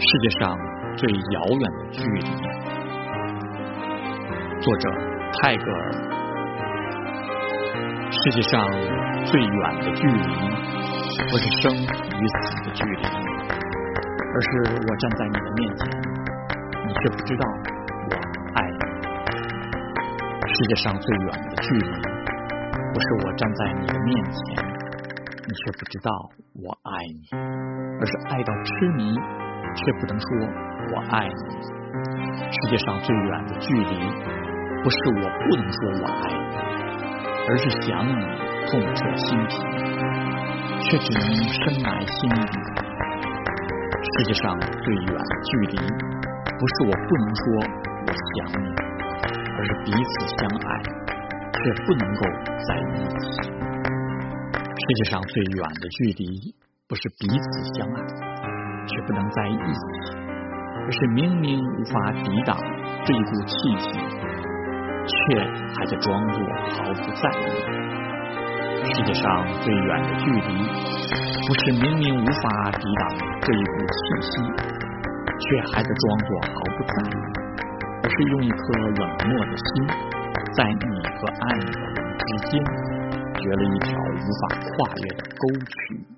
世界上最遥远的距离。作者泰戈尔。世界上最远的距离，不是生与死的距离，而是我站在你的面前，你却不知道我爱你。世界上最远的距离，不是我站在你的面前，你却不知道我爱你，而是爱到痴迷。却不能说我爱你。世界上最远的距离，不是我不能说我爱你，而是想你痛彻心脾，却只能深埋心底。世界上最远的距离，不是我不能说我想你，而是彼此相爱，却不能够在一起。世界上最远的距离，不是彼此相爱。却不能在一起，而是明明无法抵挡这一股气息，却还在装作毫不在意。世界上最远的距离，不是明明无法抵挡这一股气息，却还在装作毫不在意，而是用一颗冷漠的心，在你和爱的人之间，掘了一条无法跨越的沟渠。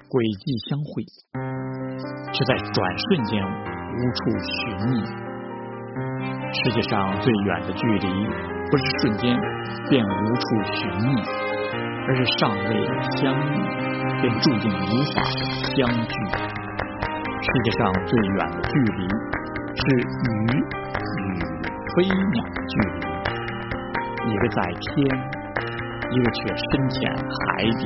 轨迹相会。却在转瞬间无处寻觅。世界上最远的距离，不是瞬间便无处寻觅，而是尚未相遇便注定无法相聚。世界上最远的距离，是鱼与飞鸟的距离，一个在天，一个却深潜海底。